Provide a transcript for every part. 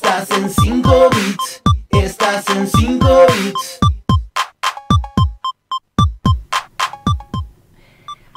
Estás en 5 bits, estás en 5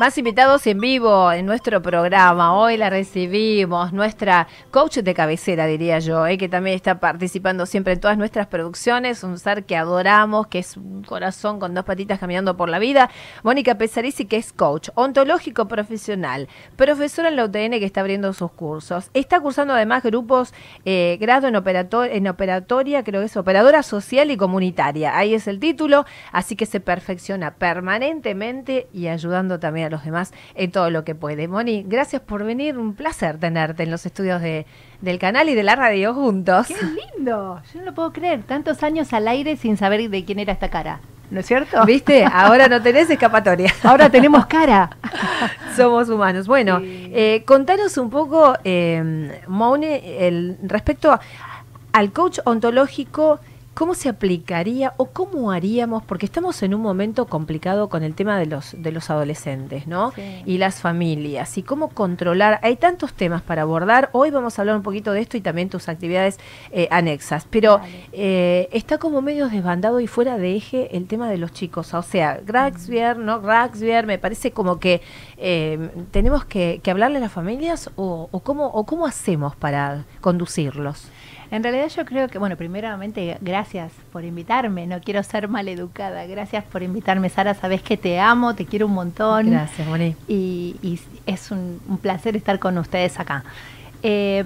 Más invitados en vivo en nuestro programa. Hoy la recibimos, nuestra coach de cabecera, diría yo, eh, que también está participando siempre en todas nuestras producciones. Un ser que adoramos, que es un corazón con dos patitas caminando por la vida. Mónica Pesarici, que es coach, ontológico profesional, profesora en la UTN que está abriendo sus cursos. Está cursando además grupos, eh, grado en, en operatoria, creo que es operadora social y comunitaria. Ahí es el título, así que se perfecciona permanentemente y ayudando también los demás en todo lo que puede. Moni, gracias por venir, un placer tenerte en los estudios de, del canal y de la radio juntos. ¡Qué lindo! Yo no lo puedo creer, tantos años al aire sin saber de quién era esta cara. ¿No es cierto? ¿Viste? Ahora no tenés escapatoria. Ahora tenemos cara. Somos humanos. Bueno, eh, contanos un poco, eh, Moni, el, respecto al coach ontológico ¿Cómo se aplicaría o cómo haríamos? Porque estamos en un momento complicado con el tema de los, de los adolescentes, ¿no? Y las familias. Y cómo controlar. Hay tantos temas para abordar. Hoy vamos a hablar un poquito de esto y también tus actividades eh, anexas. Pero eh, está como medio desbandado y fuera de eje el tema de los chicos. O sea, Raxbier, ¿no? Raxbier, me parece como que eh, tenemos que, hablarle a las familias o, o, cómo, o cómo hacemos para conducirlos. En realidad yo creo que, bueno, primeramente gracias por invitarme, no quiero ser maleducada, gracias por invitarme Sara, sabes que te amo, te quiero un montón. Gracias, Moni. Y, es un, placer estar con ustedes acá. Eh,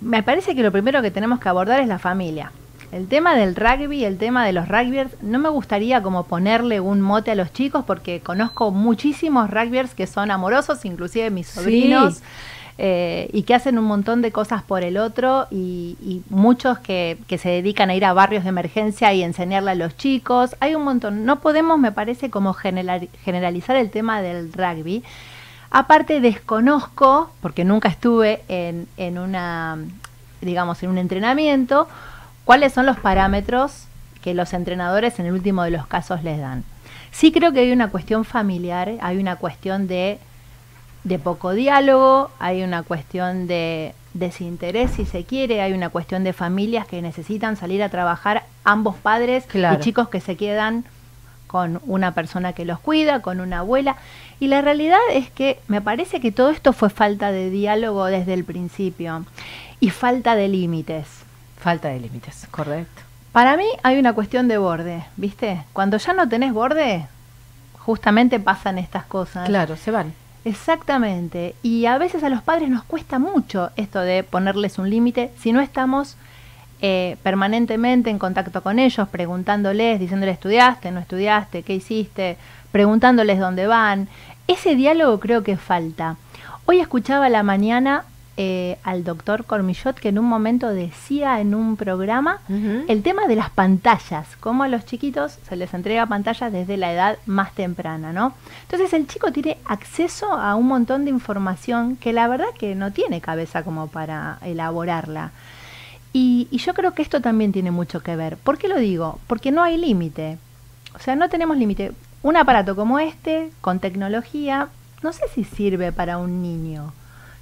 me parece que lo primero que tenemos que abordar es la familia. El tema del rugby, el tema de los rugbyers, no me gustaría como ponerle un mote a los chicos porque conozco muchísimos rugbyers que son amorosos, inclusive mis sobrinos. Eh, y que hacen un montón de cosas por el otro y, muchos que, se dedican a ir a barrios de emergencia y enseñarle a los chicos. Hay un montón. No podemos, me parece, como generalizar el tema del rugby. Aparte desconozco, porque nunca estuve en, en una, digamos, en un entrenamiento, cuáles son los parámetros que los entrenadores en el último de los casos les dan. Sí creo que hay una cuestión familiar, hay una cuestión de de poco diálogo, hay una cuestión de desinterés si se quiere, hay una cuestión de familias que necesitan salir a trabajar ambos padres y chicos que se quedan con una persona que los cuida, con una abuela. Y la realidad es que me parece que todo esto fue falta de diálogo desde el principio y falta de límites. Falta de límites, correcto. Para mí hay una cuestión de borde, ¿viste? Cuando ya no tenés borde, justamente pasan estas cosas. Claro, se van. Exactamente. Y a veces a los padres nos cuesta mucho esto de ponerles un límite si no estamos eh, permanentemente en contacto con ellos, preguntándoles, diciéndoles, ¿estudiaste? ¿No estudiaste? ¿Qué hiciste? Preguntándoles dónde van. Ese diálogo creo que falta. Hoy escuchaba la mañana eh, al doctor Cormillot que en un momento decía en un programa el tema de las pantallas, cómo a los chiquitos se les entrega pantallas desde la edad más temprana, ¿no? Entonces el chico tiene acceso a un montón de información que la verdad que no tiene cabeza como para elaborarla. Y, y yo creo que esto también tiene mucho que ver. ¿Por qué lo digo? Porque no hay límite. O sea, no tenemos límite. Un aparato como este, con tecnología, no sé si sirve para un niño.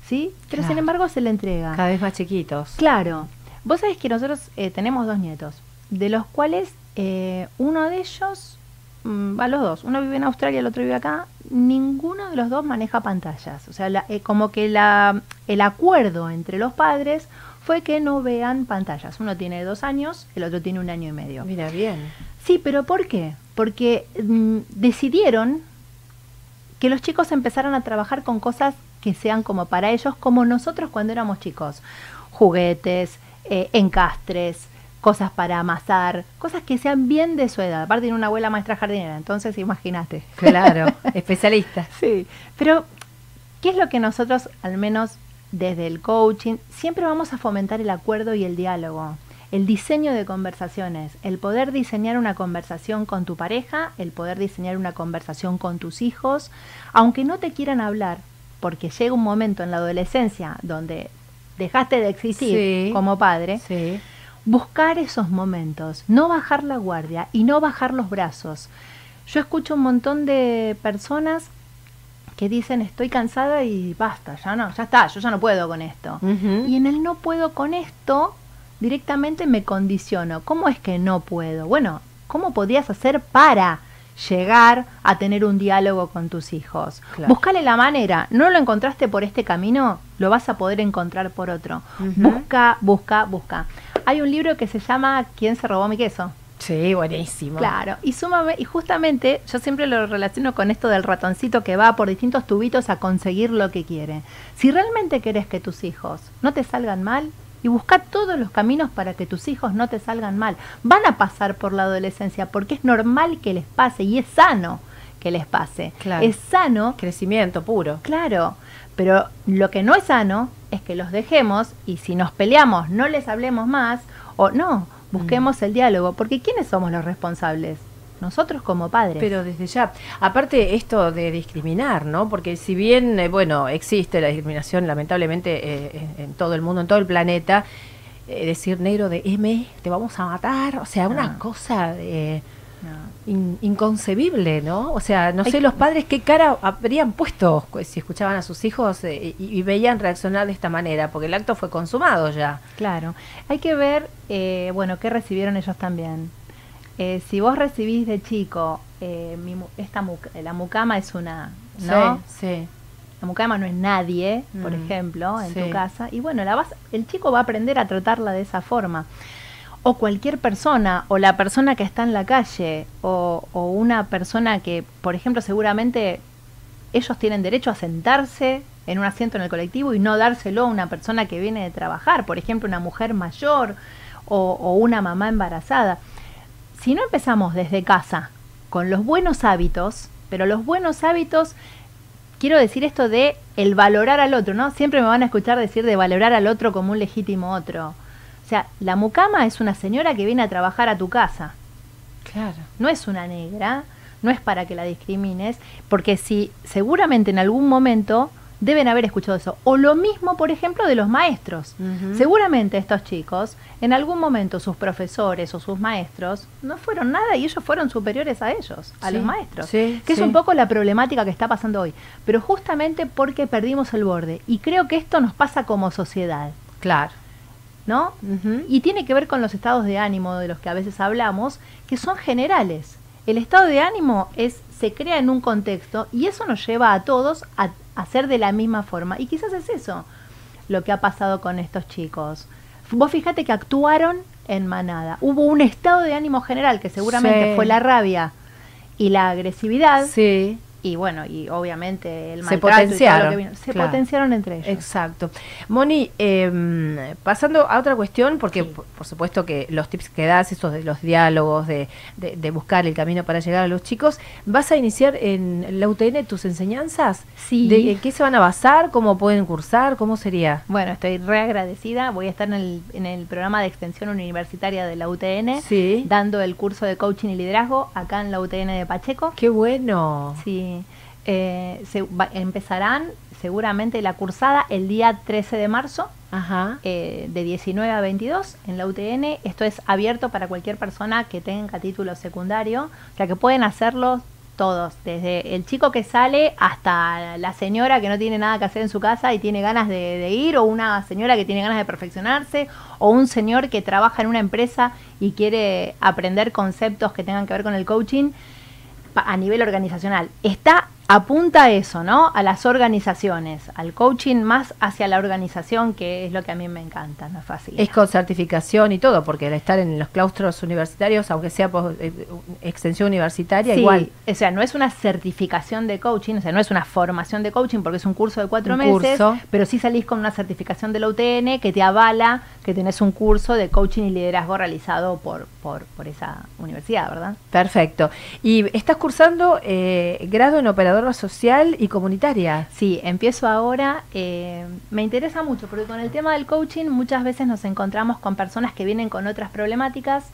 ¿Sí? Pero sin embargo se le entrega. Cada vez más chiquitos. Claro. Vos sabés que nosotros eh, tenemos dos nietos, de los cuales eh, uno de ellos, mm, va los dos, uno vive en Australia, el otro vive acá, ninguno de los dos maneja pantallas. O sea, eh, como que la, el acuerdo entre los padres fue que no vean pantallas. Uno tiene dos años, el otro tiene un año y medio. Mira, bien. Sí, pero ¿por qué? Porque mm, decidieron que los chicos empezaran a trabajar con cosas que sean como para ellos, como nosotros cuando éramos chicos. Juguetes, eh, encastres, cosas para amasar, cosas que sean bien de su edad. Aparte tiene una abuela maestra jardinera, entonces imagínate. Claro, especialista. Sí, pero ¿qué es lo que nosotros, al menos desde el coaching, siempre vamos a fomentar el acuerdo y el diálogo? El diseño de conversaciones, el poder diseñar una conversación con tu pareja, el poder diseñar una conversación con tus hijos, aunque no te quieran hablar, porque llega un momento en la adolescencia donde dejaste de existir como padre, buscar esos momentos, no bajar la guardia y no bajar los brazos. Yo escucho un montón de personas que dicen estoy cansada y basta, ya no, ya está, yo ya no puedo con esto. Y en el no puedo con esto directamente me condiciono. ¿Cómo es que no puedo? Bueno, ¿cómo podrías hacer para llegar a tener un diálogo con tus hijos? Claro. Buscale la manera. ¿No lo encontraste por este camino? Lo vas a poder encontrar por otro. Busca, busca, busca. Hay un libro que se llama ¿Quién se robó mi queso? Sí, buenísimo. Claro, y súmame, y justamente yo siempre lo relaciono con esto del ratoncito que va por distintos tubitos a conseguir lo que quiere. Si realmente querés que tus hijos no te salgan mal, y busca todos los caminos para que tus hijos no te salgan mal. Van a pasar por la adolescencia porque es normal que les pase y es sano que les pase. Claro. Es sano Crecimiento puro. Claro, pero lo que no es sano es que los dejemos y si nos peleamos no les hablemos más o no, busquemos Mm. el diálogo, porque ¿quiénes somos los responsables? Nosotros como padres. Pero desde ya, aparte esto de discriminar, ¿no? Porque si bien, eh, bueno, existe la discriminación lamentablemente eh, en, en todo el mundo, en todo el planeta, eh, decir negro de M, te vamos a matar, o sea, una cosa No. in- inconcebible, ¿no? O sea, no Hay sé los padres qué cara habrían puesto si escuchaban a sus hijos eh, y, y veían reaccionar de esta manera, porque el acto fue consumado ya. Claro, hay que ver, eh, bueno, qué recibieron ellos también. Eh, si vos recibís de chico, eh, mi esta muc- la mucama es una, ¿no? Sí, sí. La mucama no es nadie, por Mm, ejemplo, en sí. tu casa. Y bueno, la vas, el chico va a aprender a tratarla de esa forma. O cualquier persona, o la persona que está en la calle, o, o una persona que, por ejemplo, seguramente ellos tienen derecho a sentarse en un asiento en el colectivo y no dárselo a una persona que viene de trabajar, por ejemplo, una mujer mayor o, o una mamá embarazada. Si no empezamos desde casa con los buenos hábitos, pero los buenos hábitos quiero decir esto de el valorar al otro, ¿no? Siempre me van a escuchar decir de valorar al otro como un legítimo otro. O sea, la mucama es una señora que viene a trabajar a tu casa, Claro. no es una negra, no es para que la discrimines, porque si seguramente en algún momento deben haber escuchado eso. O lo mismo, por ejemplo, de los maestros. Seguramente estos chicos, en algún momento sus profesores o sus maestros no fueron nada y ellos fueron superiores a ellos, a Sí, los maestros. sí, que es un poco la problemática que está pasando hoy. Pero justamente porque perdimos el borde. Y creo que esto nos pasa como sociedad, Claro. ¿no? Y tiene que ver con los estados de ánimo de los que a veces hablamos, que son generales. El estado de ánimo es se crea en un contexto y eso nos lleva a todos a hacer de la misma forma. Y quizás es eso lo que ha pasado con estos chicos. Vos fíjate que actuaron en manada. Hubo un estado de ánimo general que seguramente Sí. fue la rabia y la agresividad. Sí. Y bueno, y obviamente el Se maltrato y todo lo potenciaron, que vino. Se claro. potenciaron entre ellos. Exacto. Moni, eh, pasando a otra cuestión, porque Sí. por, por supuesto que los tips que das, esos de los diálogos, de, de- de buscar el camino para llegar a los chicos, ¿vas a iniciar en la UTN tus enseñanzas? Sí. ¿De, ¿En qué se van a basar? ¿Cómo pueden cursar? ¿Cómo sería? Bueno, estoy re agradecida. Voy a estar en el, en el programa de extensión universitaria de la UTN, Sí. dando el curso de coaching y liderazgo acá en la UTN de Pacheco. ¡Qué bueno! Sí, eh, se, va- empezarán seguramente la cursada el día 13 de marzo. Ajá. eh, de 19 a 22 en la UTN. Esto es abierto para cualquier persona que tenga título secundario, o sea que pueden hacerlo todos, desde el chico que sale hasta la señora que no tiene nada que hacer en su casa y tiene ganas de, de ir, o una señora que tiene ganas de perfeccionarse, o un señor que trabaja en una empresa y quiere aprender conceptos que tengan que ver con el coaching a nivel organizacional. Está apunta a eso, ¿no? A las organizaciones, al coaching más hacia la organización, que es lo que a mí me encanta, no es fácil. Es con certificación y todo, porque al estar en los claustros universitarios, aunque sea por eh, extensión universitaria, Sí, igual. o sea, no es una certificación de coaching, o sea, no es una formación de coaching porque es un curso de cuatro Un meses, curso. pero sí salís con una certificación de la UTN que te avala que tenés un curso de coaching y liderazgo realizado por, por, por esa universidad, ¿verdad? Perfecto. Y estás cursando eh, grado en social y comunitaria. Sí, empiezo ahora. eh, me interesa mucho porque con el tema del coaching muchas veces nos encontramos con personas que vienen con otras problemáticas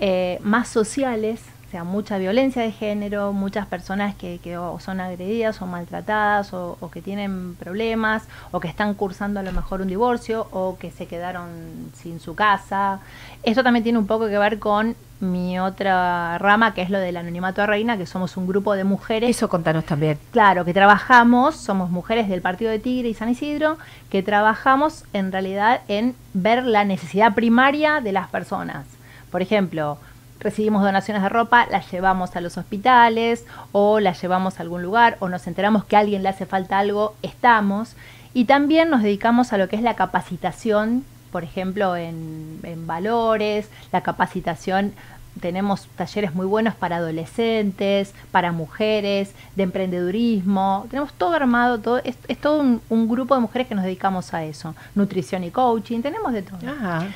eh, más sociales, sea, mucha violencia de género, muchas personas que, que o son agredidas o maltratadas o, o, que tienen problemas o que están cursando a lo mejor un divorcio o que se quedaron sin su casa. Esto también tiene un poco que ver con mi otra rama, que es lo del anonimato a reina, que somos un grupo de mujeres. Eso contanos también. Claro, que trabajamos, somos mujeres del Partido de Tigre y San Isidro, que trabajamos en realidad en ver la necesidad primaria de las personas. Por ejemplo, recibimos donaciones de ropa, las llevamos a los hospitales o las llevamos a algún lugar o nos enteramos que a alguien le hace falta algo, estamos. Y también nos dedicamos a lo que es la capacitación por ejemplo, en, en, valores, la capacitación tenemos talleres muy buenos para adolescentes, para mujeres, de emprendedurismo. Tenemos todo armado, todo, es, es todo un, grupo de mujeres que nos dedicamos a eso. Nutrición y coaching, tenemos de todo. Ajá.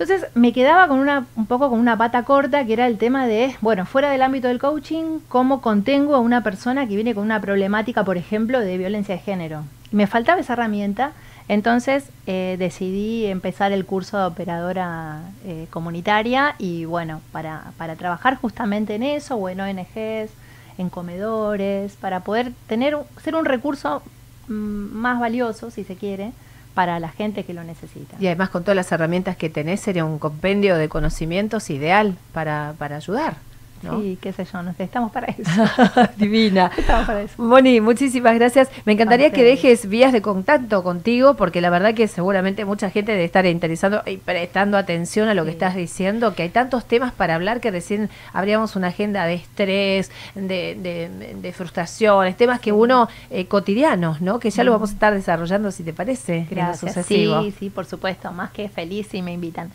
Entonces me quedaba con una, un poco con una pata corta, que era el tema de, bueno, fuera del ámbito del coaching, cómo contengo a una persona que viene con una problemática, por ejemplo, de violencia de género. Me faltaba esa herramienta entonces eh, decidí empezar el curso de operadora eh, comunitaria y bueno, para, para, trabajar justamente en eso, o en ONGs, en comedores, para poder tener ser un recurso mmm, más valioso, si se quiere, para la gente que lo necesita. Y además con todas las herramientas que tenés, sería un compendio de conocimientos ideal para, para ayudar. ¿No? Sí, qué sé yo, no sé, estamos para eso. Divina. Estamos para eso. Moni, muchísimas gracias. Me encantaría que dejes vías de contacto contigo, porque la verdad que seguramente mucha gente debe estar interesando y prestando atención a lo sí. que estás diciendo, que hay tantos temas para hablar que recién abríamos una agenda de estrés, de, de, de frustraciones, temas que uno eh, cotidianos, ¿no? Que ya lo vamos a estar desarrollando, si te parece. Gracias. Sí, sí, por supuesto, más que feliz si me invitan.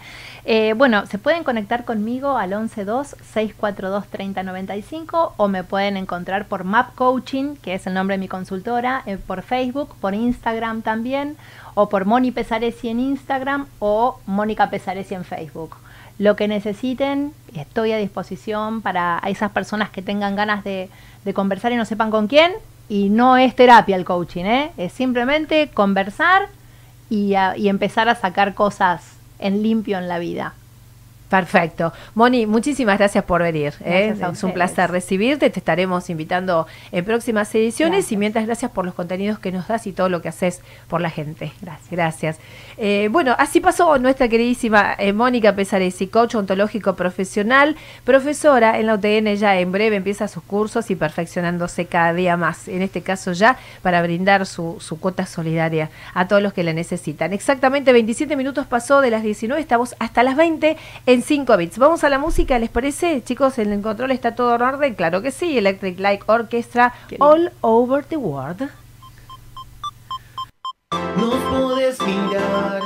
Eh, bueno, se pueden conectar conmigo al 112 642 3095 o me pueden encontrar por Map Coaching, que es el nombre de mi consultora, eh, por Facebook, por Instagram también, o por Moni Pesaresi en Instagram o Mónica Pesaresi en Facebook. Lo que necesiten, estoy a disposición para esas personas que tengan ganas de, conversar y no sepan con quién. Y no es terapia el coaching, ¿eh? es simplemente conversar y empezar a sacar cosas en limpio en la vida. Perfecto. Moni, muchísimas gracias por venir. ¿eh? Es un placer recibirte. Te estaremos invitando en próximas ediciones gracias. y mientras gracias por los contenidos que nos das y todo lo que haces por la gente. Gracias. Gracias. Eh, bueno, así pasó nuestra queridísima eh, Mónica Pesaresi, coach ontológico profesional, profesora en la UTN ya en breve empieza sus cursos y perfeccionándose cada día más. En este caso ya para brindar su, su cuota solidaria a todos los que la necesitan. Exactamente 27 minutos pasó de las 19, estamos hasta las 20 en 5 bits. Vamos a la música, ¿les parece? Chicos, en el control está todo en orden. Claro que sí, Electric Light Orchestra All Over the World. Nos podés mirar